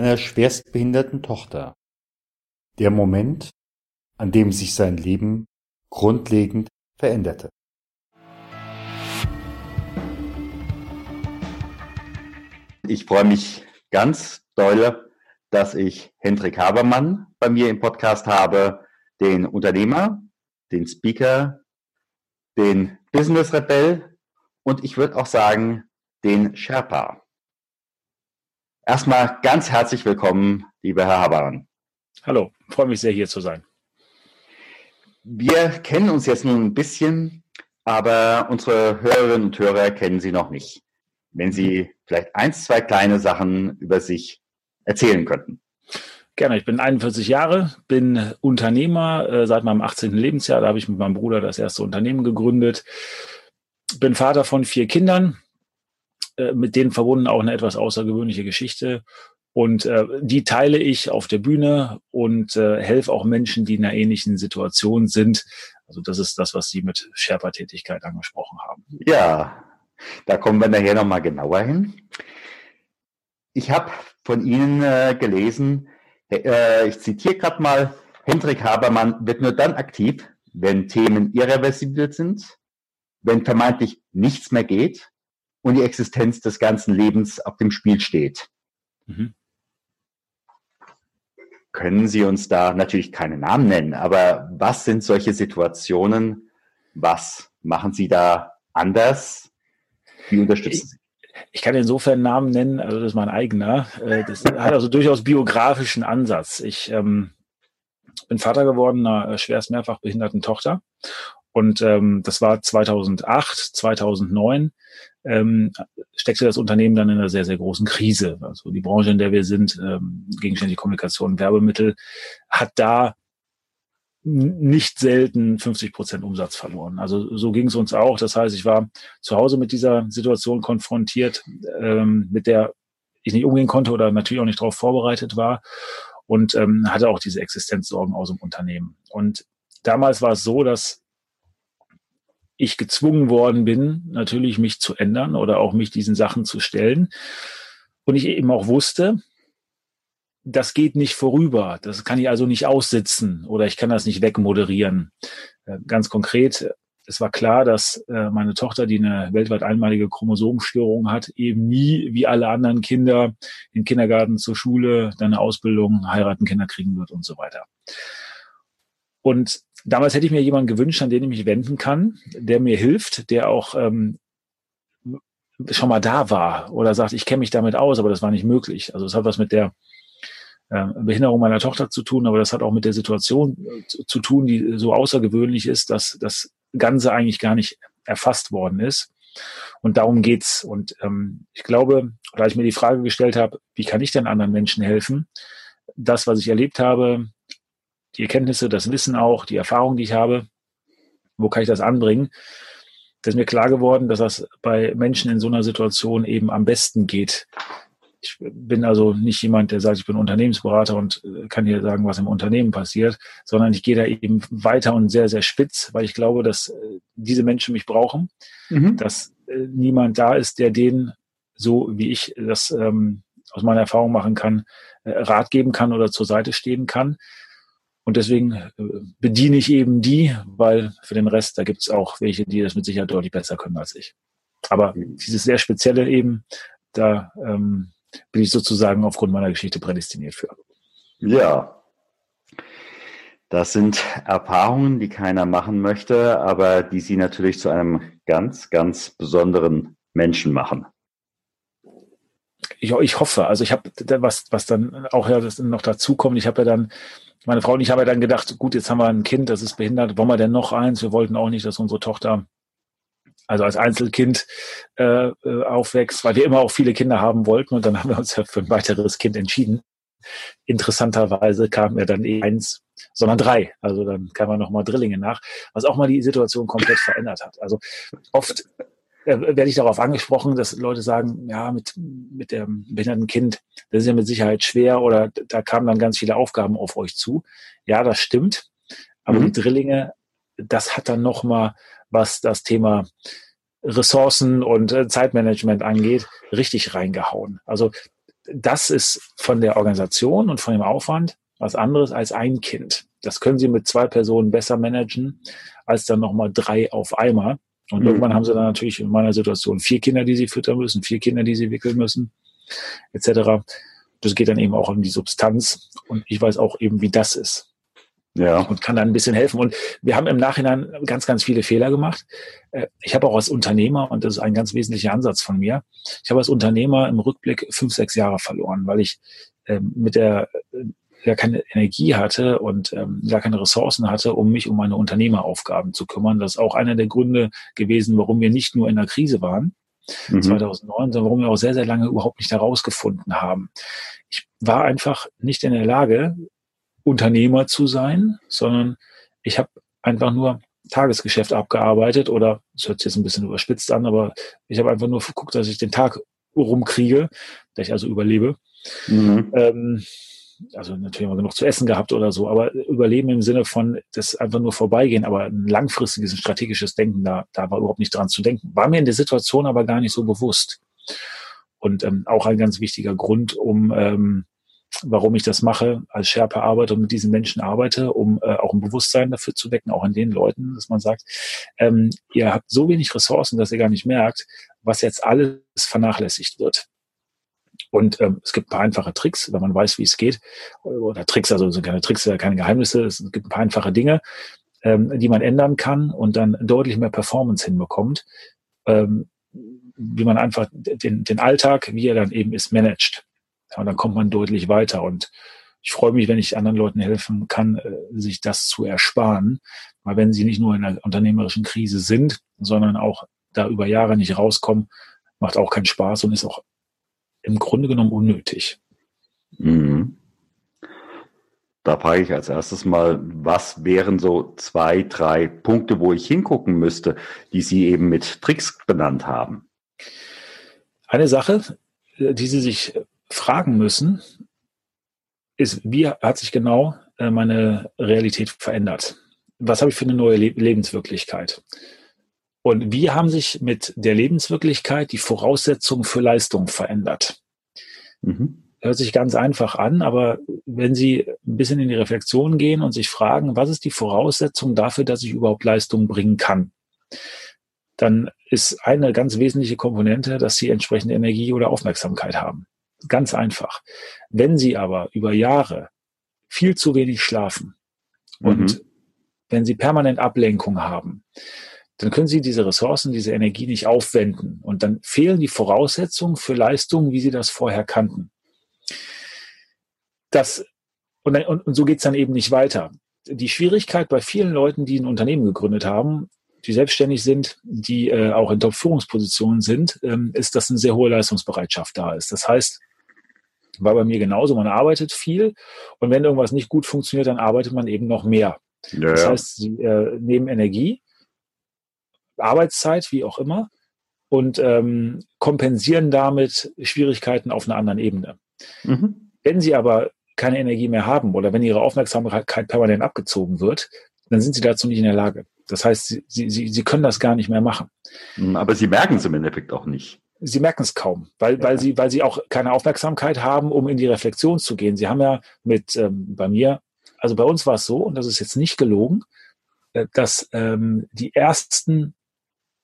einer schwerstbehinderten Tochter. Der Moment, an dem sich sein Leben grundlegend veränderte. Ich freue mich ganz doll, dass ich Hendrik Habermann bei mir im Podcast habe, den Unternehmer, den Speaker, den Business Rebell und ich würde auch sagen, den Sherpa. Erstmal ganz herzlich willkommen, lieber Herr Haberan. Hallo, freue mich sehr, hier zu sein. Wir kennen uns jetzt nun ein bisschen, aber unsere Hörerinnen und Hörer kennen Sie noch nicht. Wenn Sie vielleicht eins, zwei kleine Sachen über sich erzählen könnten. Gerne, ich bin 41 Jahre, bin Unternehmer äh, seit meinem 18. Lebensjahr. Da habe ich mit meinem Bruder das erste Unternehmen gegründet. Bin Vater von vier Kindern, äh, mit denen verbunden auch eine etwas außergewöhnliche Geschichte. Und äh, die teile ich auf der Bühne und äh, helfe auch Menschen, die in einer ähnlichen Situation sind. Also das ist das, was Sie mit Sherpa-Tätigkeit angesprochen haben. Ja, da kommen wir nachher nochmal genauer hin. Ich habe von Ihnen äh, gelesen, äh, ich zitiere gerade mal, Hendrik Habermann wird nur dann aktiv, wenn Themen irreversibel sind, wenn vermeintlich nichts mehr geht und die Existenz des ganzen Lebens auf dem Spiel steht. Mhm. Können Sie uns da natürlich keine Namen nennen, aber was sind solche Situationen? Was machen Sie da anders? Wie unterstützen Sie? Ich kann insofern Namen nennen, also das ist mein eigener. Äh, das hat also durchaus biografischen Ansatz. Ich ähm, bin Vater geworden einer schwerst mehrfach behinderten Tochter und ähm, das war 2008, 2009 ähm, steckte das Unternehmen dann in einer sehr, sehr großen Krise. Also die Branche, in der wir sind, ähm, gegenständliche Kommunikation, Werbemittel, hat da nicht selten 50 Prozent Umsatz verloren. Also so ging es uns auch. Das heißt, ich war zu Hause mit dieser Situation konfrontiert, ähm, mit der ich nicht umgehen konnte oder natürlich auch nicht darauf vorbereitet war und ähm, hatte auch diese Existenzsorgen aus dem Unternehmen. Und damals war es so, dass ich gezwungen worden bin, natürlich mich zu ändern oder auch mich diesen Sachen zu stellen. Und ich eben auch wusste, das geht nicht vorüber. Das kann ich also nicht aussitzen oder ich kann das nicht wegmoderieren. Äh, ganz konkret, es war klar, dass äh, meine Tochter, die eine weltweit einmalige Chromosomenstörung hat, eben nie wie alle anderen Kinder in Kindergarten, zur Schule, dann eine Ausbildung, heiraten, Kinder kriegen wird und so weiter. Und damals hätte ich mir jemanden gewünscht, an den ich mich wenden kann, der mir hilft, der auch ähm, schon mal da war oder sagt, ich kenne mich damit aus, aber das war nicht möglich. Also es hat was mit der äh, Behinderung meiner Tochter zu tun, aber das hat auch mit der Situation äh, zu, tun, die so außergewöhnlich ist, dass das Ganze eigentlich gar nicht erfasst worden ist. Und darum geht's. Und ähm, ich glaube, da ich mir die Frage gestellt habe, wie kann ich denn anderen Menschen helfen? Das, was ich erlebt habe, die Erkenntnisse, das Wissen auch, die Erfahrung, die ich habe, wo kann ich das anbringen? Das ist mir klar geworden, dass das bei Menschen in so einer Situation eben am besten geht. Ich bin also nicht jemand, der sagt, ich bin Unternehmensberater und äh, kann hier sagen, was im Unternehmen passiert, sondern ich gehe da eben weiter und sehr, sehr spitz, weil ich glaube, dass äh, diese Menschen mich brauchen, mhm. dass äh, niemand da ist, der denen so wie ich das ähm, aus meiner Erfahrung machen kann, Rat geben kann oder zur Seite stehen kann. Und deswegen äh, bediene ich eben die, weil für den Rest, da gibt es auch welche, die das mit Sicherheit deutlich besser können als ich. Aber dieses sehr Spezielle eben, da ähm, bin ich sozusagen aufgrund meiner Geschichte prädestiniert für. Ja. Das sind Erfahrungen, die keiner machen möchte, aber die sie natürlich zu einem ganz, ganz besonderen Menschen machen. Ich, ich hoffe, also ich habe was, was dann auch ja noch dazu kommt. Ich habe ja dann meine Frau und ich haben ja dann gedacht, gut, jetzt haben wir ein Kind, das ist behindert, wollen wir denn noch eins? Wir wollten auch nicht, dass unsere Tochter also als Einzelkind äh, äh, aufwächst, weil wir immer auch viele Kinder haben wollten und dann haben wir uns ja für ein weiteres Kind entschieden. interessanterweise kam er dann eh eins, sondern drei. Also dann kam man nochmal Drillinge nach, was auch mal die Situation komplett verändert hat. Also oft äh, werde ich darauf angesprochen, dass Leute sagen, ja, mit, mit dem behinderten Kind, das ist ja mit Sicherheit schwer oder da kamen dann ganz viele Aufgaben auf euch zu. Ja, das stimmt. Aber mhm. die Drillinge, das hat dann nochmal, was das Thema Ressourcen und äh, Zeitmanagement angeht, richtig reingehauen. Also das ist von der Organisation und von dem Aufwand was anderes als ein Kind. Das können Sie mit zwei Personen besser managen als dann nochmal drei auf einmal. Und mhm. irgendwann haben Sie dann natürlich in meiner Situation vier Kinder, die Sie füttern müssen, vier Kinder, die Sie wickeln müssen, etc. Das geht dann eben auch um die Substanz. Und ich weiß auch eben, wie das ist. Ja. Und kann dann ein bisschen helfen. Und wir haben im Nachhinein ganz, ganz viele Fehler gemacht. Äh, ich habe auch als Unternehmer, und das ist ein ganz wesentlicher Ansatz von mir, ich habe als Unternehmer im Rückblick fünf, sechs Jahre verloren, weil ich ähm, mit der ja keine Energie hatte und ähm, gar keine Ressourcen hatte, um mich um meine Unternehmeraufgaben zu kümmern. Das ist auch einer der Gründe gewesen, warum wir nicht nur in der Krise waren, mhm. 2009, sondern warum wir auch sehr, sehr lange überhaupt nicht herausgefunden haben. Ich war einfach nicht in der Lage, Unternehmer zu sein, sondern ich habe einfach nur Tagesgeschäft abgearbeitet oder, das hört sich jetzt ein bisschen überspitzt an, aber ich habe einfach nur geguckt, dass ich den Tag rumkriege, dass ich also überlebe. Mhm. Ähm, also natürlich haben wir genug zu essen gehabt oder so, aber Überleben im Sinne von das einfach nur vorbeigehen, aber ein langfristiges, strategisches Denken, da, da war überhaupt nicht dran zu denken. War mir in der Situation aber gar nicht so bewusst. Und ähm, auch ein ganz wichtiger Grund, um ähm, warum ich das mache, als Sherpa arbeite und mit diesen Menschen arbeite, um äh, auch ein Bewusstsein dafür zu wecken, auch an den Leuten, dass man sagt, ähm, ihr habt so wenig Ressourcen, dass ihr gar nicht merkt, was jetzt alles vernachlässigt wird. Und ähm, es gibt ein paar einfache Tricks, wenn man weiß, wie es geht. Oder Tricks, also sind keine Tricks, keine Geheimnisse. Es gibt ein paar einfache Dinge, ähm, die man ändern kann und dann deutlich mehr Performance hinbekommt. Ähm, wie man einfach den, den Alltag, wie er dann eben ist, managt. Ja, und dann kommt man deutlich weiter. Und ich freue mich, wenn ich anderen Leuten helfen kann, äh, sich das zu ersparen. Weil wenn sie nicht nur in einer unternehmerischen Krise sind, sondern auch da über Jahre nicht rauskommen, macht auch keinen Spaß und ist auch im Grunde genommen unnötig. Mhm. Da frage ich als erstes mal, was wären so zwei, drei Punkte, wo ich hingucken müsste, die Sie eben mit Tricks benannt haben? Eine Sache, äh, die Sie sich fragen müssen, ist, wie hat sich genau äh, meine Realität verändert? Was habe ich für eine neue Lebenswirklichkeit? Und wie haben sich mit der Lebenswirklichkeit die Voraussetzungen für Leistung verändert? Mhm. Hört sich ganz einfach an, aber wenn Sie ein bisschen in die Reflexion gehen und sich fragen, was ist die Voraussetzung dafür, dass ich überhaupt Leistung bringen kann, dann ist eine ganz wesentliche Komponente, dass Sie entsprechende Energie oder Aufmerksamkeit haben. Ganz einfach. Wenn Sie aber über Jahre viel zu wenig schlafen und mhm. wenn Sie permanent Ablenkung haben, dann können Sie diese Ressourcen, diese Energie nicht aufwenden. Und dann fehlen die Voraussetzungen für Leistungen, wie Sie das vorher kannten. Das, und, und, und so geht's dann eben nicht weiter. Die Schwierigkeit bei vielen Leuten, die ein Unternehmen gegründet haben, die selbstständig sind, die äh, auch in Top-Führungspositionen sind, ähm, ist, dass eine sehr hohe Leistungsbereitschaft da ist. Das heißt, war bei mir genauso. Man arbeitet viel und wenn irgendwas nicht gut funktioniert, dann arbeitet man eben noch mehr. Ja, das heißt, sie äh, nehmen Energie, Arbeitszeit, wie auch immer, und ähm, kompensieren damit Schwierigkeiten auf einer anderen Ebene. Mhm. Wenn sie aber keine Energie mehr haben oder wenn ihre Aufmerksamkeit permanent abgezogen wird, dann sind sie dazu nicht in der Lage. Das heißt, sie, sie, sie können das gar nicht mehr machen. Aber sie merken es im Endeffekt auch nicht sie merken es kaum, weil, ja. weil, sie, weil sie auch keine Aufmerksamkeit haben, um in die Reflexion zu gehen. Sie haben ja mit ähm, bei mir, also bei uns war es so, und das ist jetzt nicht gelogen, äh, dass ähm, die ersten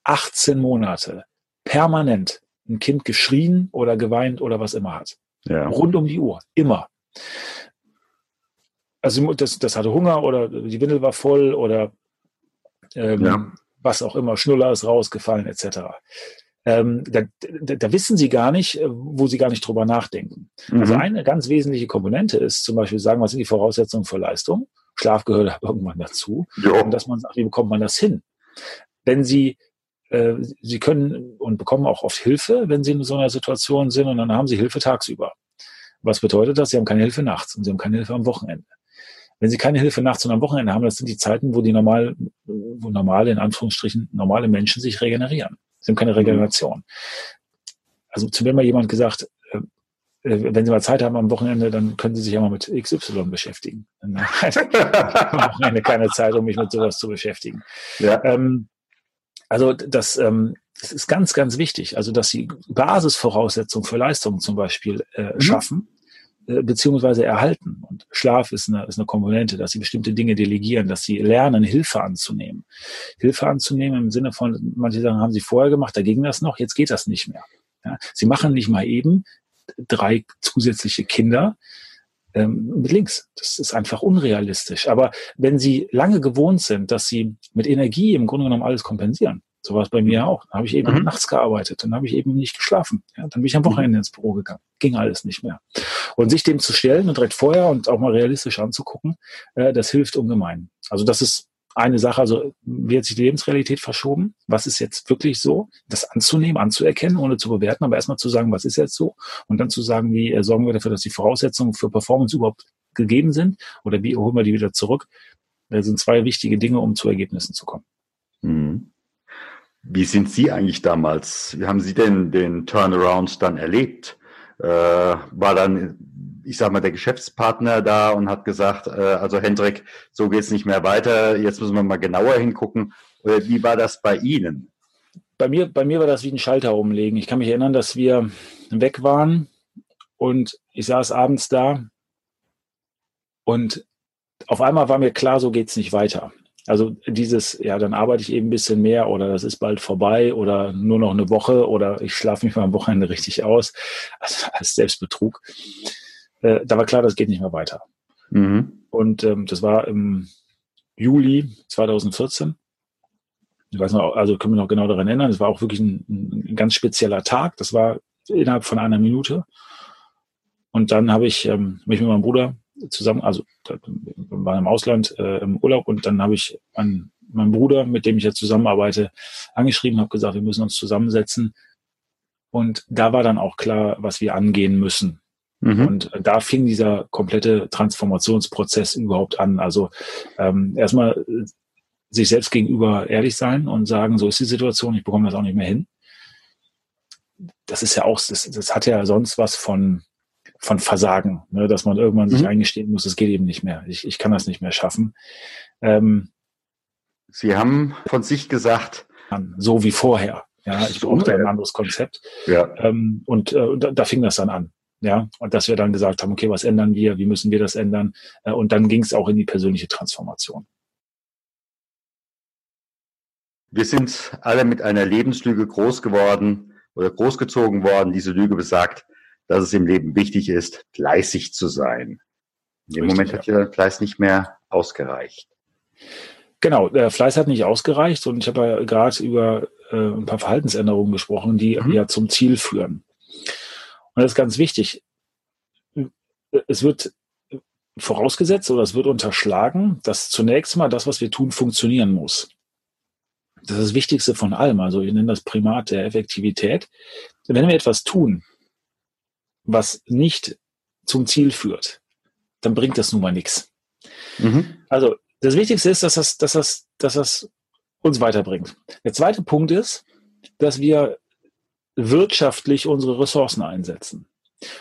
18 Monate permanent ein Kind geschrien oder geweint oder was immer hat. Ja. Rund um die Uhr. Immer. Also das, das hatte Hunger oder die Windel war voll oder ähm, ja. was auch immer, Schnuller ist rausgefallen etc ähm, da, da, da, wissen sie gar nicht, äh, wo sie gar nicht drüber nachdenken. Also mhm. Also eine ganz wesentliche Komponente ist zum Beispiel sagen, was sind die Voraussetzungen für Leistung? Schlaf gehört irgendwann dazu. Jo. Und dass man sagt, wie bekommt man das hin? Wenn sie Sie können und bekommen auch oft Hilfe, wenn Sie in so einer Situation sind und dann haben Sie Hilfe tagsüber. Was bedeutet das? Sie haben keine Hilfe nachts und Sie haben keine Hilfe am Wochenende. Wenn Sie keine Hilfe nachts und am Wochenende haben, das sind die Zeiten, wo die normal, wo normale, in Anführungsstrichen, normale Menschen sich regenerieren. Sie haben keine mhm. Regeneration. Also zu mir mal jemand gesagt, äh, äh, wenn Sie mal Zeit haben am Wochenende, dann können Sie sich ja mal mit XY beschäftigen. Dann am Wochenende keine Zeit, um mich mit sowas zu beschäftigen. Ja. Ähm, also das, ähm, das ist ganz, ganz wichtig. Also dass Sie Basisvoraussetzungen für Leistungen zum Beispiel äh, mhm. schaffen äh, beziehungsweise erhalten. Und Schlaf ist eine, ist eine Komponente, dass sie bestimmte Dinge delegieren, dass sie lernen, Hilfe anzunehmen. Hilfe anzunehmen im Sinne von, manche sagen, haben sie vorher gemacht, da ging das noch, jetzt geht das nicht mehr. Ja, sie machen nicht mal eben drei zusätzliche Kinder ähm, mit links. Das ist einfach unrealistisch. Aber wenn sie lange gewohnt sind, dass sie mit Energie im Grunde genommen alles kompensieren, so war es bei mir auch. Dann habe ich eben mhm. nachts gearbeitet, dann habe ich eben nicht geschlafen. Ja, dann bin ich am mhm. Wochenende ins Büro gegangen. Ging alles nicht mehr. Und sich dem zu stellen und direkt vorher und auch mal realistisch anzugucken, äh, das hilft ungemein. Also das ist eine Sache, also wie hat sich die Lebensrealität verschoben? Was ist jetzt wirklich so? Das anzunehmen, anzuerkennen, ohne zu bewerten, aber erstmal zu sagen, was ist jetzt so? Und dann zu sagen, wie äh, sorgen wir dafür, dass die Voraussetzungen für Performance überhaupt gegeben sind? Oder wie holen wir die wieder zurück? Das sind zwei wichtige Dinge, um zu Ergebnissen zu kommen. Mhm. Wie sind Sie eigentlich damals? Wie haben Sie denn den Turnaround dann erlebt? Äh, war dann, ich sag mal, der Geschäftspartner da und hat gesagt, äh, also Hendrik, so geht's nicht mehr weiter, jetzt müssen wir mal genauer hingucken. Oder wie war das bei Ihnen? Bei mir, bei mir war das wie ein Schalter umlegen. Ich kann mich erinnern, dass wir weg waren und ich saß abends da und auf einmal war mir klar, so geht's nicht weiter. Also dieses, ja, dann arbeite ich eben ein bisschen mehr oder das ist bald vorbei oder nur noch eine Woche oder ich schlafe mich mal am Wochenende richtig aus, also als Selbstbetrug. Äh, da war klar, das geht nicht mehr weiter. Mhm. Und ähm, das war im Juli 2014. Ich weiß noch, also können wir noch genau daran erinnern, es war auch wirklich ein, ein, ganz spezieller Tag. Das war innerhalb von einer Minute. Und dann habe ich ähm, mich mit meinem Bruder zusammen, also wir waren im Ausland äh, im Urlaub und dann habe ich meinen, meinen Bruder, mit dem ich ja zusammenarbeite, angeschrieben, habe gesagt, wir müssen uns zusammensetzen. Und da war dann auch klar, was wir angehen müssen. Mhm. Und da fing dieser komplette Transformationsprozess überhaupt an. Also ähm, erstmal äh, sich selbst gegenüber ehrlich sein und sagen, so ist die Situation, ich bekomme das auch nicht mehr hin. Das ist ja auch, das, das hat ja sonst was von von Versagen, ne, dass man irgendwann sich mhm. eingestehen muss, es geht eben nicht mehr. Ich, ich kann das nicht mehr schaffen. Ähm, Sie haben von sich gesagt, so wie vorher. Ja, ich brauchte ein anderes Konzept. Ja. Ähm, und äh, da, da fing das dann an. Ja, und dass wir dann gesagt haben, okay, was ändern wir? Wie müssen wir das ändern? Äh, und dann ging es auch in die persönliche Transformation. Wir sind alle mit einer Lebenslüge groß geworden oder großgezogen worden. Diese Lüge besagt, dass es im Leben wichtig ist, fleißig zu sein. In dem Richtig, Moment hat ja Fleiß nicht mehr ausgereicht. Genau, der Fleiß hat nicht ausgereicht und ich habe ja gerade über äh, ein paar Verhaltensänderungen gesprochen, die mhm. ja zum Ziel führen. Und das ist ganz wichtig. Es wird vorausgesetzt oder es wird unterschlagen, dass zunächst mal das, was wir tun, funktionieren muss. Das ist das Wichtigste von allem. Also ich nenne das Primat der Effektivität. Wenn wir etwas tun, was nicht zum Ziel führt, dann bringt das nun mal nichts. Mhm. Also das Wichtigste ist, dass das, dass, das, dass das uns weiterbringt. Der zweite Punkt ist, dass wir wirtschaftlich unsere Ressourcen einsetzen.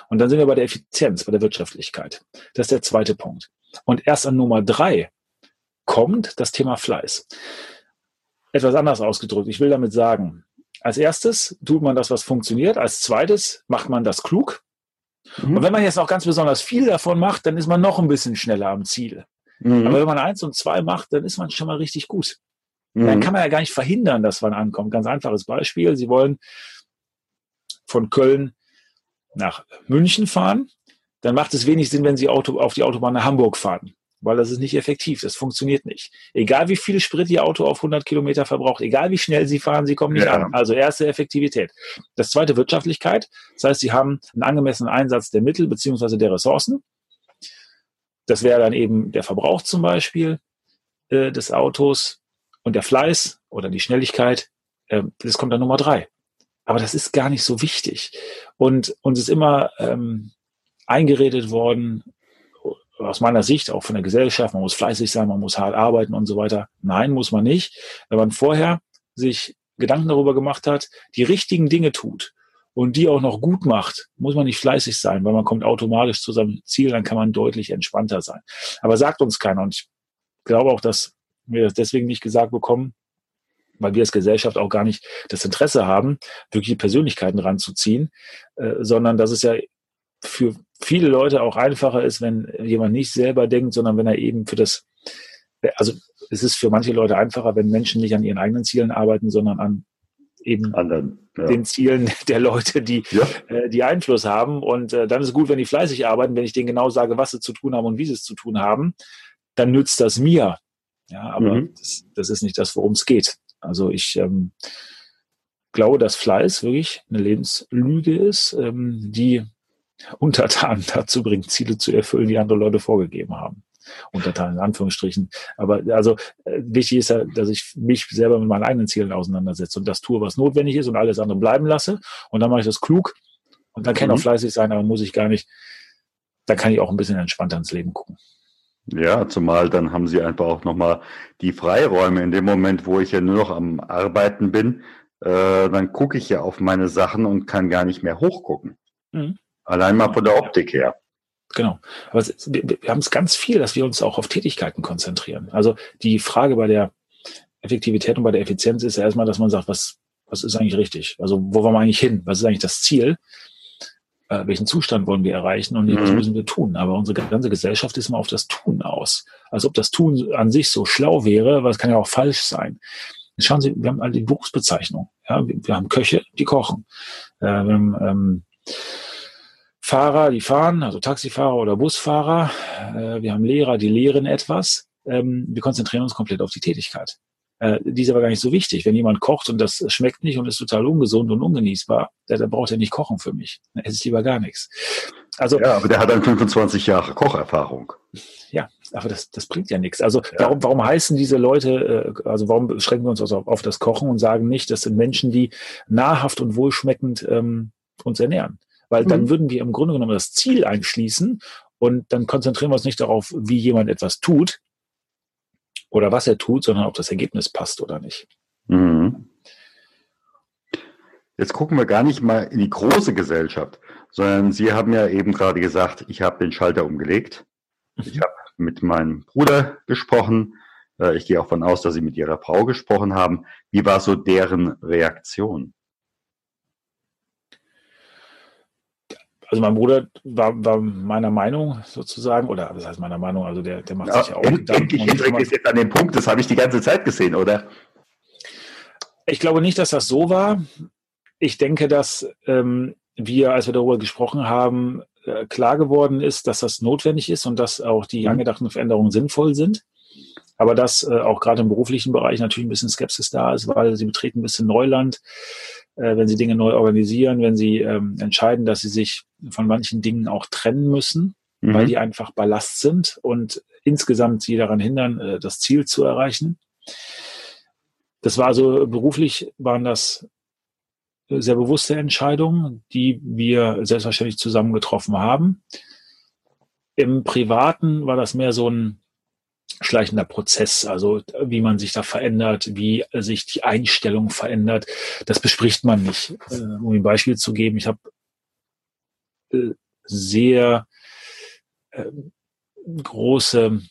Und dann sind wir bei der Effizienz, bei der Wirtschaftlichkeit. Das ist der zweite Punkt. Und erst an Nummer drei kommt das Thema Fleiß. Etwas anders ausgedrückt. Ich will damit sagen, als erstes tut man das, was funktioniert. Als zweites macht man das klug. Mhm. Und wenn man jetzt noch ganz besonders viel davon macht, dann ist man noch ein bisschen schneller am Ziel. Mhm. Aber wenn man eins und zwei macht, dann ist man schon mal richtig gut. Mhm. Dann kann man ja gar nicht verhindern, dass man ankommt. Ganz einfaches Beispiel. Sie wollen von Köln nach München fahren. Dann macht es wenig Sinn, wenn Sie Auto, auf die Autobahn nach Hamburg fahren weil das ist nicht effektiv, das funktioniert nicht. Egal wie viel Sprit Ihr Auto auf 100 Kilometer verbraucht, egal wie schnell Sie fahren, Sie kommen nicht ja. an. Also erste Effektivität. Das zweite Wirtschaftlichkeit, das heißt, Sie haben einen angemessenen Einsatz der Mittel beziehungsweise der Ressourcen. Das wäre dann eben der Verbrauch zum Beispiel äh, des Autos und der Fleiß oder die Schnelligkeit. Äh, das kommt dann Nummer drei. Aber das ist gar nicht so wichtig. Und uns ist immer ähm, eingeredet worden, aus meiner Sicht, auch von der Gesellschaft, man muss fleißig sein, man muss hart arbeiten und so weiter. Nein, muss man nicht. Wenn man vorher sich Gedanken darüber gemacht hat, die richtigen Dinge tut und die auch noch gut macht, muss man nicht fleißig sein, weil man kommt automatisch zu seinem Ziel, dann kann man deutlich entspannter sein. Aber sagt uns keiner und ich glaube auch, dass wir das deswegen nicht gesagt bekommen, weil wir als Gesellschaft auch gar nicht das Interesse haben, wirklich Persönlichkeiten ranzuziehen, äh, sondern dass es ja für viele Leute auch einfacher ist, wenn jemand nicht selber denkt, sondern wenn er eben für das, also es ist für manche Leute einfacher, wenn Menschen nicht an ihren eigenen Zielen arbeiten, sondern an eben Anderen, ja. den Zielen der Leute, die, ja. äh, die Einfluss haben. Und äh, dann ist es gut, wenn die fleißig arbeiten, wenn ich denen genau sage, was sie zu tun haben und wie sie es zu tun haben, dann nützt das mir. Ja, aber mhm. das, das, ist nicht das, worum es geht. Also ich ähm, glaube, dass Fleiß wirklich eine Lebenslüge ist, ähm, die Untertanen dazu bringt, Ziele zu erfüllen, die andere Leute vorgegeben haben. Untertanen in Anführungsstrichen. Aber also äh, wichtig ist ja, dass ich mich selber mit meinen eigenen Zielen auseinandersetze und das tue, was notwendig ist und alles andere bleiben lasse. Und dann mache ich das klug und dann kann mhm. auch fleißig sein, aber muss ich gar nicht. Da kann ich auch ein bisschen entspannter ins Leben gucken. Ja, zumal dann haben sie einfach auch nochmal die Freiräume. In dem Moment, wo ich ja nur noch am Arbeiten bin, äh, dann gucke ich ja auf meine Sachen und kann gar nicht mehr hochgucken. Mhm. Allein mal von der Optik her. Genau. Aber es, wir, haben es ganz viel, dass wir uns auch auf Tätigkeiten konzentrieren. Also die Frage bei der Effektivität und bei der Effizienz ist ja erstmal, dass man sagt, was, was ist eigentlich richtig? Also wo wollen wir eigentlich hin? Was ist eigentlich das Ziel? Äh, welchen Zustand wollen wir erreichen und mhm. was müssen wir tun? Aber unsere ganze Gesellschaft ist immer auf das Tun aus. Als ob das Tun an sich so schlau wäre, aber es kann ja auch falsch sein. Schauen Sie, wir haben alle die Berufsbezeichnung. Ja, wir, wir haben Köche, die kochen. Äh, wir haben ähm, Fahrer, die fahren, also Taxifahrer oder Busfahrer. Äh, wir haben Lehrer, die lehren etwas. Ähm, wir konzentrieren uns komplett auf die Tätigkeit. Äh, die ist aber gar nicht so wichtig. Wenn jemand kocht und das schmeckt nicht und ist total ungesund und ungenießbar, der, der braucht ja nicht kochen für mich. Dann esse ich lieber gar nichts. Also, ja, aber der hat dann 25 Jahre Kocherfahrung. Ja, aber das, das bringt ja nichts. Also ja. warum, warum heißen diese Leute, äh, also warum beschränken wir uns also auf, auf das Kochen und sagen nicht, das sind Menschen, die nahrhaft und wohlschmeckend ähm, uns ernähren? Weil dann mhm. würden wir im Grunde genommen das Ziel einschließen und dann konzentrieren wir uns nicht darauf, wie jemand etwas tut oder was er tut, sondern ob das Ergebnis passt oder nicht. Mhm. Jetzt gucken wir gar nicht mal in die große Gesellschaft, sondern Sie haben ja eben gerade gesagt, ich habe den Schalter umgelegt. Ich mhm. habe mit meinem Bruder gesprochen. Äh, ich gehe auch von aus, dass Sie mit Ihrer Frau gesprochen haben. Wie war so deren Reaktion? Also mein Bruder war, war meiner Meinung sozusagen, oder das heißt meiner Meinung, also der, der macht ja, sich ja auch Gedanken. Endlich Hendrik ist jetzt an dem Punkt, das habe ich die ganze Zeit gesehen, oder? Ich glaube nicht, dass das so war. Ich denke, dass ähm, wir, als wir darüber gesprochen haben, äh, klar geworden ist, dass das notwendig ist und dass auch die mhm. angedachten Veränderungen sinnvoll sind. Aber dass äh, auch gerade im beruflichen Bereich natürlich ein bisschen Skepsis da ist, weil sie betreten ein bisschen Neuland äh, wenn sie Dinge neu organisieren, wenn sie ähm, entscheiden, dass sie sich von manchen Dingen auch trennen müssen, mhm. weil die einfach Ballast sind und insgesamt sie daran hindern, äh, das Ziel zu erreichen. Das war so beruflich waren das sehr bewusste Entscheidungen, die wir selbstverständlich zusammen getroffen haben. Im Privaten war das mehr so ein schleichender Prozess, also wie man sich da verändert, wie sich die Einstellung verändert, das bespricht man nicht. Äh, um ein Beispiel zu geben, ich habe äh, sehr äh, große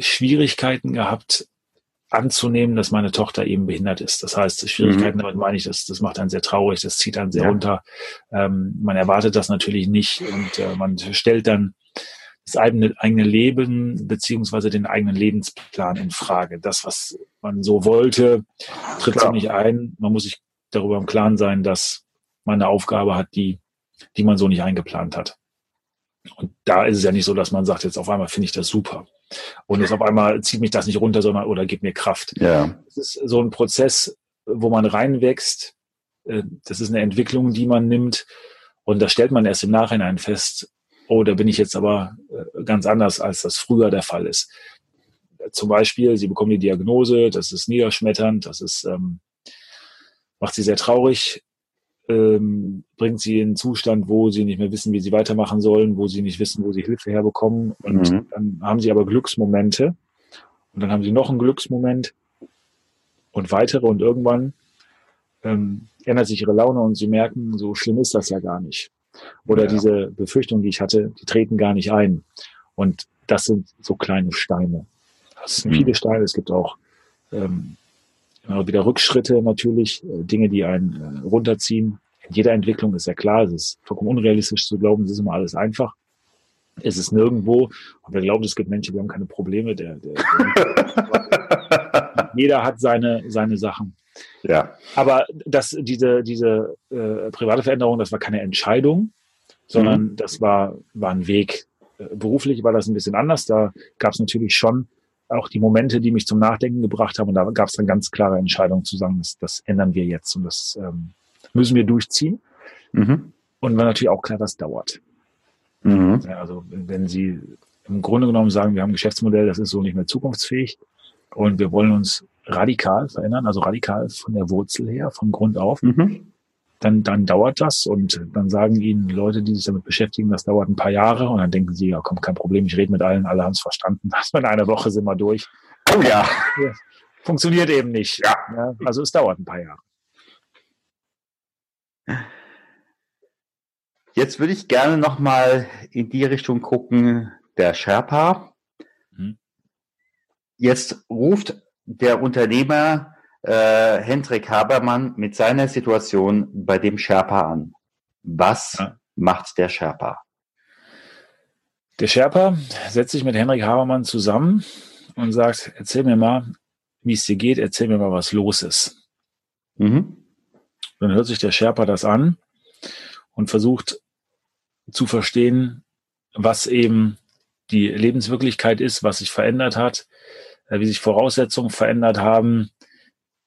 Schwierigkeiten gehabt, anzunehmen, dass meine Tochter eben behindert ist. Das heißt, Schwierigkeiten, mhm. damit meine ich, das, das macht einen sehr traurig, das zieht einen sehr ja. runter. Ähm, man erwartet das natürlich nicht und äh, man stellt dann das eigene, eigene Leben beziehungsweise den eigenen Lebensplan in Frage. Das, was man so wollte, tritt Klar. so nicht ein. Man muss sich darüber im Klaren sein, dass man eine Aufgabe hat, die, die man so nicht eingeplant hat. Und da ist es ja nicht so, dass man sagt, jetzt auf einmal finde ich das super. Und jetzt auf einmal zieht mich das nicht runter, sondern oder gibt mir Kraft. Ja. Es ist so ein Prozess, wo man reinwächst. Äh, das ist eine Entwicklung, die man nimmt. Und da stellt man erst im Nachhinein fest, oh, da bin ich jetzt aber äh, ganz anders, als das früher der Fall ist. Zum Beispiel, sie bekommen die Diagnose, das ist niederschmetternd, das ist, ähm, macht sie sehr traurig. ähm, bringt sie in einen Zustand, wo sie nicht mehr wissen, wie sie weitermachen sollen, wo sie nicht wissen, wo sie Hilfe herbekommen. Und mhm. dann haben sie aber Glücksmomente. Und dann haben sie noch einen Glücksmoment und weitere. Und irgendwann ähm, ändert sich ihre Laune und sie merken, so schlimm ist das ja gar nicht. Oder ja. diese Befürchtung, die ich hatte, die treten gar nicht ein. Und das sind so kleine Steine. Das sind mhm. viele Steine. Es gibt auch ähm, wieder Rückschritte natürlich, äh, Dinge, die einen äh, runterziehen. In jeder Entwicklung ist ja klar, es ist vollkommen unrealistisch zu glauben, es ist immer alles einfach. Es ist nirgendwo. Und wir glauben, es gibt Menschen, die haben keine Probleme. Der, der, der jeder hat seine, seine Sachen. Ja. Aber das, diese, diese äh, private Veränderung, das war keine Entscheidung, sondern mhm. das war, war ein Weg. Äh, beruflich war das ein bisschen anders. Da gab es natürlich schon auch die Momente, die mich zum Nachdenken gebracht haben. Und da gab es dann ganz klare Entscheidungen zu sagen, das, das ändern wir jetzt und das ähm, müssen wir durchziehen. Mhm. Und war natürlich auch klar, das dauert. Mhm. Ja, also wenn Sie im Grunde genommen sagen, wir haben ein Geschäftsmodell, das ist so nicht mehr zukunftsfähig und wir wollen uns radikal verändern, also radikal von der Wurzel her, von Grund auf, mhm. dann, dann dauert das und dann sagen Ihnen Leute, die sich damit beschäftigen, das dauert ein paar Jahre und dann denken Sie, ja, komm, kein Problem, ich rede mit allen, alle haben es verstanden, also in einer Woche sind wir durch. Oh ja. Funktioniert eben nicht. Ja. ja. Also es dauert ein paar Jahre. Jetzt würde ich gerne nochmal in die Richtung gucken, der Sherpa. Mhm. Jetzt ruft der Unternehmer äh, Hendrik Habermann mit seiner Situation bei dem Sherpa an. Was ja. macht der Sherpa? Der Sherpa setzt sich mit Hendrik Habermann zusammen und sagt, erzähl mir mal, wie es dir geht, erzähl mir mal, was los ist. Mhm. Dann hört sich der Sherpa das an und versucht zu verstehen, was eben die Lebenswirklichkeit ist, was sich verändert hat, wie sich Voraussetzungen verändert haben,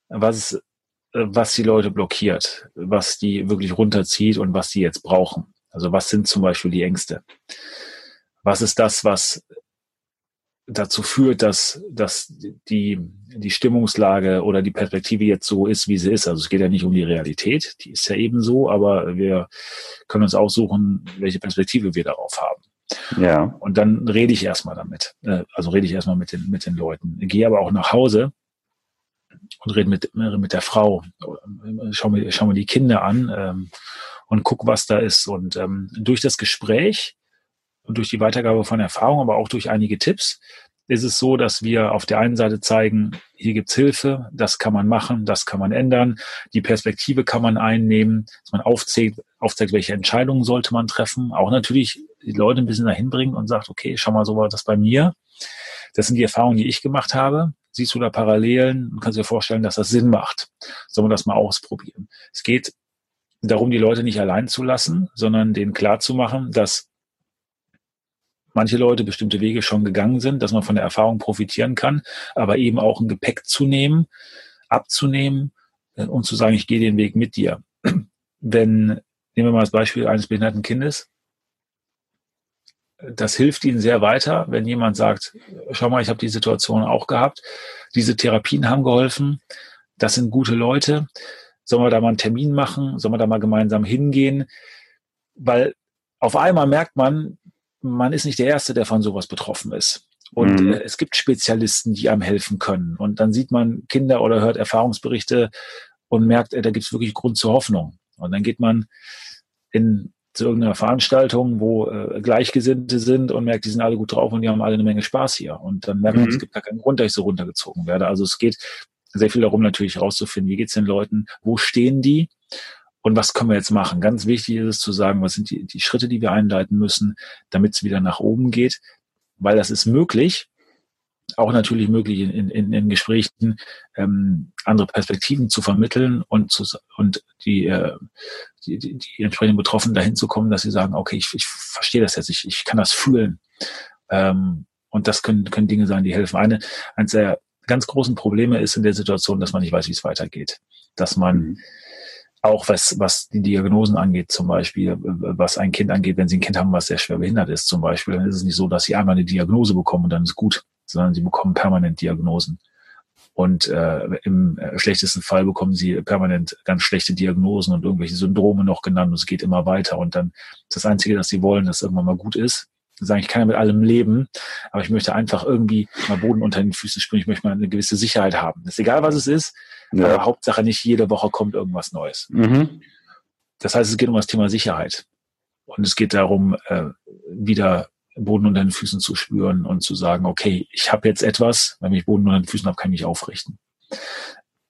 was, äh, was die Leute blockiert, was die wirklich runterzieht und was die jetzt brauchen. Also was sind zum Beispiel die Ängste? Was ist das, was dazu führt, dass, dass die, die Stimmungslage oder die Perspektive jetzt so ist, wie sie ist. Also es geht ja nicht um die Realität, die ist ja eben so, aber wir können uns aussuchen, welche Perspektive wir darauf haben. Ja. Und dann rede ich erstmal damit. Äh, also rede ich erstmal mit den, mit den Leuten. Gehe aber auch nach Hause und rede mit, mit der Frau. Schau mir, schau mir die Kinder an ähm, und guck, was da ist. Und ähm, durch das Gespräch und durch die Weitergabe von Erfahrung, aber auch durch einige Tipps, ist es so, dass wir auf der einen Seite zeigen, hier gibt's Hilfe, das kann man machen, das kann man ändern, die Perspektive kann man einnehmen, dass man aufzeigt, aufzeigt, welche Entscheidungen sollte man treffen, auch natürlich die Leute ein bisschen dahin bringen und sagt, okay, schau mal, so war das bei mir. Das sind die Erfahrungen, die ich gemacht habe. Siehst du da Parallelen und kannst dir vorstellen, dass das Sinn macht. Sollen wir das mal ausprobieren? Es geht darum, die Leute nicht allein zu lassen, sondern denen klar zu machen, dass manche Leute bestimmte Wege schon gegangen sind, dass man von der Erfahrung profitieren kann, aber eben auch ein Gepäck zu nehmen, abzunehmen äh, und zu sagen, ich gehe den Weg mit dir. Wenn, nehmen wir mal das Beispiel eines behinderten Kindes, das hilft ihnen sehr weiter, wenn jemand sagt, schau mal, ich habe die Situation auch gehabt, diese Therapien haben geholfen, das sind gute Leute, sollen wir da mal einen Termin machen, sollen wir da mal gemeinsam hingehen, weil auf einmal merkt man, man ist nicht der Erste, der von sowas betroffen ist. Und mhm. äh, es gibt Spezialisten, die einem helfen können. Und dann sieht man Kinder oder hört Erfahrungsberichte und merkt, äh, da gibt es wirklich Grund zur Hoffnung. Und dann geht man in zu irgendeiner Veranstaltung, wo äh, Gleichgesinnte sind und merkt, die sind alle gut drauf und die haben alle eine Menge Spaß hier. Und dann merkt man, mhm. es gibt gar keinen Grund, dass ich so runtergezogen werde. Also es geht sehr viel darum, natürlich herauszufinden, wie geht's den Leuten, wo stehen die und was können wir jetzt machen? Ganz wichtig ist es zu sagen, was sind die, die Schritte, die wir einleiten müssen, damit es wieder nach oben geht, weil das ist möglich, auch natürlich möglich in, in, in Gesprächen ähm, andere Perspektiven zu vermitteln und zu und die, äh, die, die, die entsprechenden Betroffenen dahin zu kommen, dass sie sagen, okay, ich, ich verstehe das jetzt, ich, ich kann das fühlen. Ähm, und das können, können Dinge sein, die helfen. Eine, eines der ganz großen Probleme ist in der Situation, dass man nicht weiß, wie es weitergeht. Dass man mhm auch was, was die Diagnosen angeht, zum Beispiel, was ein Kind angeht, wenn sie ein Kind haben, was sehr schwer behindert ist, zum Beispiel, dann ist es nicht so, dass sie einmal eine Diagnose bekommen und dann ist gut, sondern sie bekommen permanent Diagnosen. Und äh, im äh, schlechtesten Fall bekommen sie permanent ganz schlechte Diagnosen und irgendwelche Syndrome noch genannt und es geht immer weiter. Und dann das Einzige, das sie wollen, dass irgendwann mal gut ist. Sie sagen, ich kann ja mit allem leben, aber ich möchte einfach irgendwie mal Boden unter den Füßen springen. Ich möchte mal eine gewisse Sicherheit haben. Das ist egal, was es ist, ja. aber Hauptsache nicht jede Woche kommt irgendwas Neues. Mhm. Das heißt, es geht um das Thema Sicherheit. Und es geht darum, äh, wieder Boden unter den Füßen zu spüren und zu sagen, okay, ich habe jetzt etwas, wenn ich Boden unter den Füßen habe, kann ich mich aufrichten.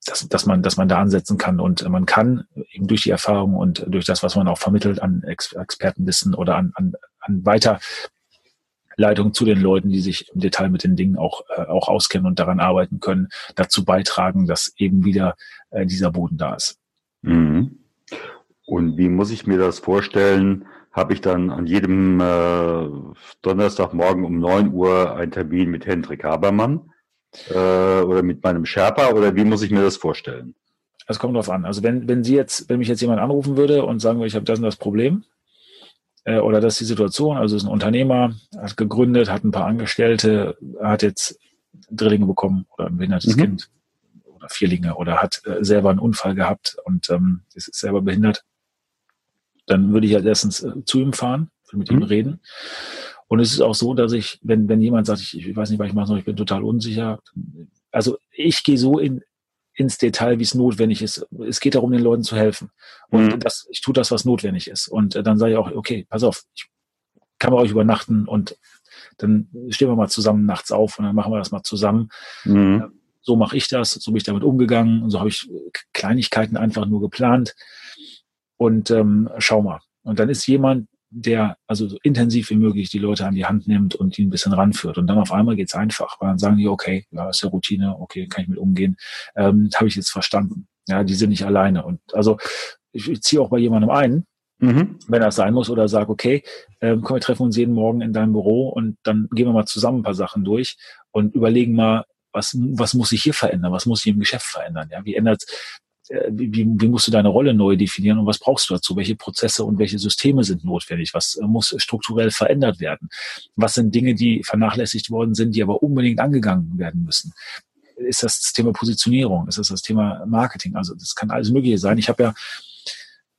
Dass, dass man, dass man da ansetzen kann und man kann eben durch die Erfahrung und durch das, was man auch vermittelt an Ex Expertenwissen oder an, an, an Weiterleitung zu den Leuten, die sich im Detail mit den Dingen auch, äh, auch auskennen und daran arbeiten können, dazu beitragen, dass eben wieder äh, dieser Boden da ist. Mhm. Und wie muss ich mir das vorstellen? Habe ich dann an jedem äh, Donnerstagmorgen um neun Uhr einen Termin mit Hendrik Habermann äh, oder mit meinem Sherpa oder wie muss ich mir das vorstellen? Es kommt drauf an. Also wenn, wenn Sie jetzt, wenn mich jetzt jemand anrufen würde und sagen würde, ich habe das und das Problem, äh, oder das ist die Situation, also ist ein Unternehmer, hat gegründet, hat ein paar Angestellte, hat jetzt Drillinge bekommen oder ein behindertes mhm. Kind oder Vierlinge oder hat äh, selber einen Unfall gehabt und ähm, ist selber behindert dann würde ich als erstens äh, zu ihm fahren, mit mhm. ihm reden. Und es ist auch so, dass ich, wenn, wenn jemand sagt, ich, ich weiß nicht, was ich machen soll, ich bin total unsicher. Also ich gehe so in, ins Detail, wie es notwendig ist. Es geht darum, den Leuten zu helfen. Und mhm. das, ich tue das, was notwendig ist. Und äh, dann sage ich auch, okay, pass auf, ich kann bei euch übernachten und dann stehen wir mal zusammen nachts auf und dann machen wir das mal zusammen. Mhm. So mache ich das, so bin ich damit umgegangen und so habe ich Kleinigkeiten einfach nur geplant und ähm, schau mal. Und dann ist jemand, der also so intensiv wie möglich die Leute an die Hand nimmt und die ein bisschen ranführt. Und dann auf einmal geht's einfach, weil dann sagen die, okay, ja, ist ja Routine, okay, kann ich mit umgehen, ähm, habe ich jetzt verstanden. Ja, die sind nicht alleine. Und also ich, ich ziehe auch bei jemandem ein, mhm. wenn das sein muss, oder sage, okay, ähm, komm, wir treffen uns jeden Morgen in deinem Büro und dann gehen wir mal zusammen ein paar Sachen durch und überlegen mal, was, was muss sich hier verändern, was muss sich im Geschäft verändern, ja, wie ändert wie, wie musst du deine Rolle neu definieren und was brauchst du dazu? Welche Prozesse und welche Systeme sind notwendig? Was äh, muss strukturell verändert werden? Was sind Dinge, die vernachlässigt worden sind, die aber unbedingt angegangen werden müssen? Ist das das Thema Positionierung? Ist das das Thema Marketing? Also das kann alles Mögliche sein. Ich habe ja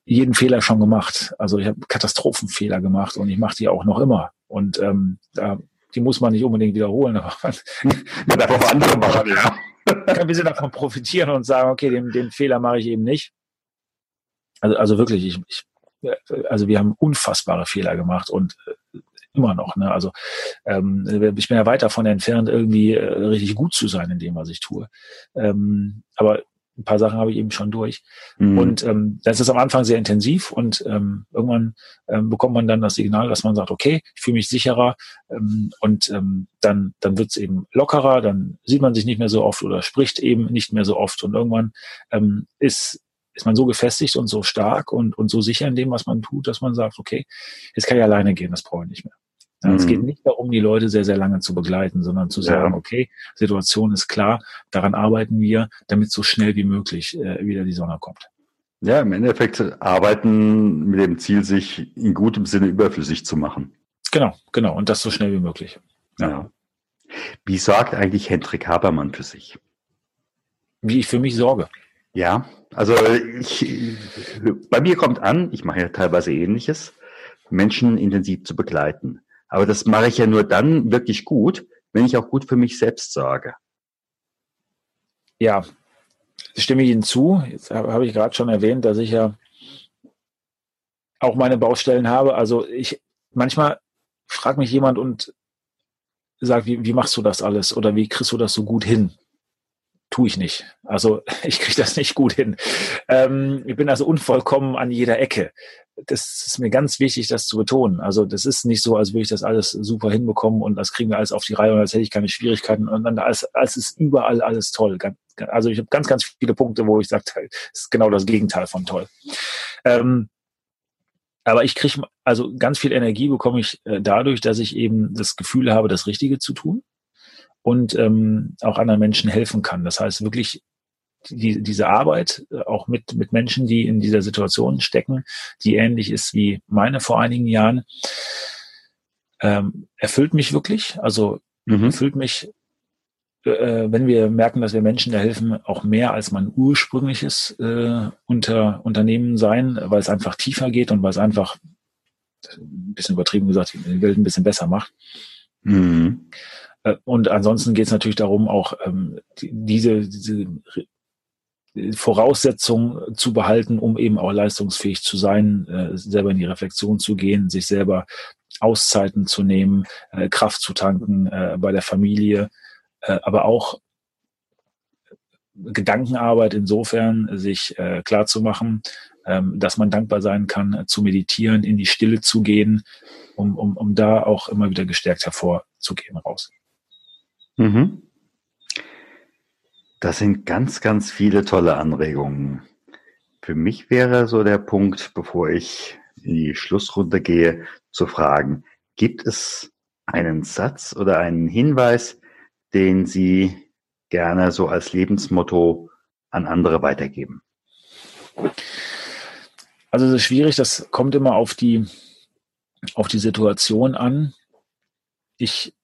jeden Fehler schon gemacht. Also ich habe Katastrophenfehler gemacht und ich mache die auch noch immer. Und ähm, da, die muss man nicht unbedingt wiederholen, aber man, darf auch andere machen, ja ein bisschen davon profitieren und sagen, okay, den, den Fehler mache ich eben nicht. Also, also wirklich, ich, ich, also wir haben unfassbare Fehler gemacht und äh, immer noch. Ne? Also ähm, ich bin ja weit davon entfernt, irgendwie äh, richtig gut zu sein in dem, was ich tue. Ähm, aber ein paar Sachen habe ich eben schon durch. Mhm. Und ähm, das ist am Anfang sehr intensiv und ähm, irgendwann ähm, bekommt man dann das Signal, dass man sagt, okay, ich fühle mich sicherer ähm, und ähm, dann, dann wird es eben lockerer, dann sieht man sich nicht mehr so oft oder spricht eben nicht mehr so oft und irgendwann ähm, ist ist man so gefestigt und so stark und, und so sicher in dem, was man tut, dass man sagt, okay, jetzt kann ich alleine gehen, das brauche ich nicht mehr. Ja, mhm. Es geht mhm. nicht darum, die Leute sehr, sehr lange zu begleiten, sondern zu sagen, ja. okay, Situation ist klar, daran arbeiten wir, damit so schnell wie möglich äh, wieder die Sonne kommt. Ja, im Endeffekt arbeiten mit dem Ziel, sich in gutem Sinne überflüssig zu machen. Genau, genau. Und das so schnell wie möglich. Ja. ja. Wie sorgt eigentlich Hendrik Habermann für sich? Wie ich für mich sorge. Ja, also ich, bei mir kommt an, ich mache ja teilweise ähnliches, Menschen intensiv zu begleiten. Aber das mache ich ja nur dann wirklich gut, wenn ich auch gut für mich selbst sorge. Ja, stimme ich Ihnen zu. Jetzt habe ich gerade schon erwähnt, dass ich ja auch meine Baustellen habe. Also ich manchmal fragt mich jemand und sagt, wie, wie machst du das alles oder wie kriegst du das so gut hin? Tue ich nicht. Also ich kriege das nicht gut hin. Ähm, ich bin also unvollkommen an jeder Ecke das ist mir ganz wichtig, das zu betonen. Also das ist nicht so, als würde ich das alles super hinbekommen und das kriegen wir alles auf die Reihe und als hätte ich keine Schwierigkeiten und dann als, als ist überall alles toll. Also ich habe ganz, ganz viele Punkte, wo ich sage, das ist genau das Gegenteil von toll. Ähm, aber ich kriege, also ganz viel Energie bekomme ich äh, dadurch, dass ich eben das Gefühl habe, das Richtige zu tun und ähm, auch anderen Menschen helfen kann. Das heißt wirklich die, diese Arbeit äh, auch mit, mit Menschen, die in dieser Situation stecken, die ähnlich ist wie meine vor einigen Jahren, ähm, erfüllt mich wirklich. Also mhm. erfüllt mich äh, wenn wir merken, dass wir Menschen da helfen, auch mehr als mein ursprüngliches äh, unter Unternehmen sein, weil es einfach tiefer geht und weil es einfach ein bisschen übertrieben gesagt die Welt ein bisschen besser macht. Mhm. Äh, und ansonsten geht es natürlich darum, auch ähm, diese, diese Voraussetzungen zu behalten, um eben auch leistungsfähig zu sein, äh, selber in die Reflexion zu gehen, sich selber Auszeiten zu nehmen, äh, Kraft zu tanken äh, bei der Familie, äh, aber auch Gedankenarbeit insofern, sich äh, klar zu ähm, dass man dankbar sein kann, äh, zu meditieren, in die Stille zu gehen, um, um, um da auch immer wieder gestärkt hervorzugehen raus. Mhm. Das sind ganz, ganz viele tolle Anregungen. Für mich wäre so der Punkt, bevor ich in die Schlussrunde gehe, zu fragen, gibt es einen Satz oder einen Hinweis, den Sie gerne so als Lebensmotto an andere weitergeben? Also es ist schwierig, das kommt immer auf die, auf die Situation an. Ich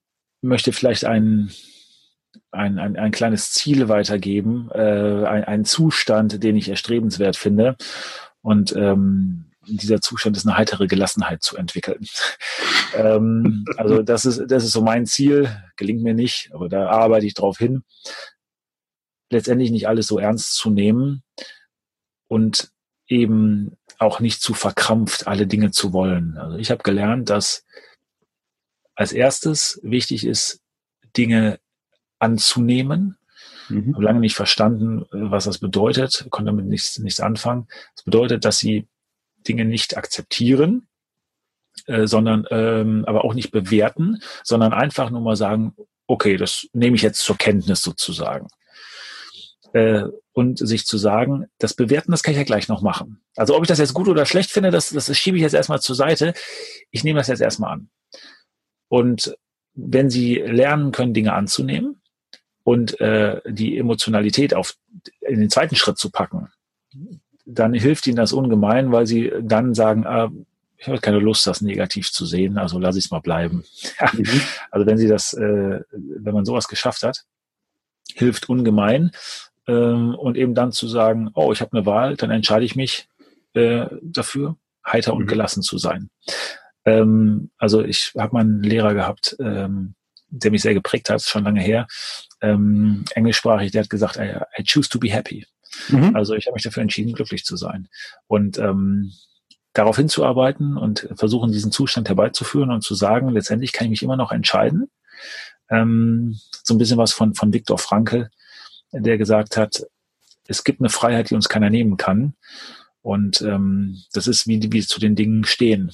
möchte vielleicht ein, ein, ein, ein kleines Ziel weitergeben, äh, ein, einen Zustand, den ich erstrebenswert finde. Und ähm, dieser Zustand ist eine heitere Gelassenheit zu entwickeln. ähm, also das ist, das ist so mein Ziel. Gelingt mir nicht, aber da arbeite ich drauf hin. Letztendlich nicht alles so ernst zu nehmen und eben auch nicht zu verkrampft alle Dinge zu wollen. Also ich habe gelernt, dass als erstes wichtig ist, Dinge anzunehmen. Mhm. Habe lange nicht verstanden, was das bedeutet, konnte damit nichts, nichts anfangen. Das bedeutet, dass sie Dinge nicht akzeptieren, äh, sondern ähm, aber auch nicht bewerten, sondern einfach nur mal sagen, okay, das nehme ich jetzt zur Kenntnis sozusagen. Äh, und sich zu sagen, das Bewerten, das kann ich ja gleich noch machen. Also ob ich das jetzt gut oder schlecht finde, das, das schiebe ich jetzt erstmal zur Seite. Ich nehme das jetzt erstmal an. Und wenn Sie lernen können, Dinge anzunehmen und äh, die Emotionalität auf in den zweiten Schritt zu packen, dann hilft ihnen das ungemein, weil sie dann sagen, ah, ich habe keine Lust, das negativ zu sehen, also lasse ich es mal bleiben. mhm. Also wenn sie das, äh, wenn man sowas geschafft hat, hilft ungemein. Ähm, und eben dann zu sagen, oh, ich habe eine Wahl, dann entscheide ich mich äh, dafür, heiter mhm. und gelassen zu sein. Ähm, also ich habe mal einen Lehrer gehabt, ähm, der mich sehr geprägt hat, schon lange her, ähm, englischsprachig, der hat gesagt, I, I choose to be happy. Mhm. Also ich habe mich dafür entschieden, glücklich zu sein. Und ähm, darauf hinzuarbeiten und versuchen, diesen Zustand herbeizuführen und zu sagen, letztendlich kann ich mich immer noch entscheiden. Ähm, so ein bisschen was von, von Viktor Frankl, der gesagt hat, es gibt eine Freiheit, die uns keiner nehmen kann. Und ähm, das ist, wie wie zu den Dingen stehen.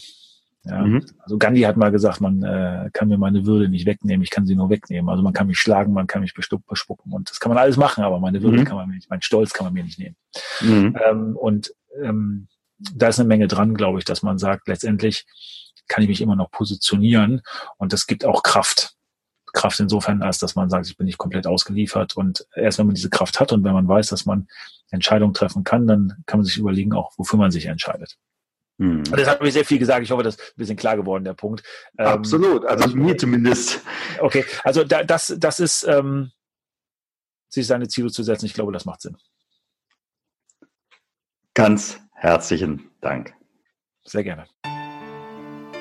Ja, mhm. Also Gandhi hat mal gesagt, man äh, kann mir meine Würde nicht wegnehmen, ich kann sie nur wegnehmen. Also man kann mich schlagen, man kann mich bespucken und das kann man alles machen, aber meine Würde mhm. kann man mir nicht, mein Stolz kann man mir nicht nehmen. Mhm. Ähm, und ähm, da ist eine Menge dran, glaube ich, dass man sagt, letztendlich kann ich mich immer noch positionieren und das gibt auch Kraft. Kraft insofern, als dass man sagt, ich bin nicht komplett ausgeliefert und erst wenn man diese Kraft hat und wenn man weiß, dass man Entscheidungen treffen kann, dann kann man sich überlegen, auch wofür man sich entscheidet. Hm. Und das hat mir sehr viel gesagt. Ich hoffe, das ist ein bisschen klar geworden, der Punkt. Ähm, Absolut, also mir zumindest. Okay, also da, das, das ist, ähm, sich seine Ziele zu setzen. Ich glaube, das macht Sinn. Ganz herzlichen Dank. Sehr gerne.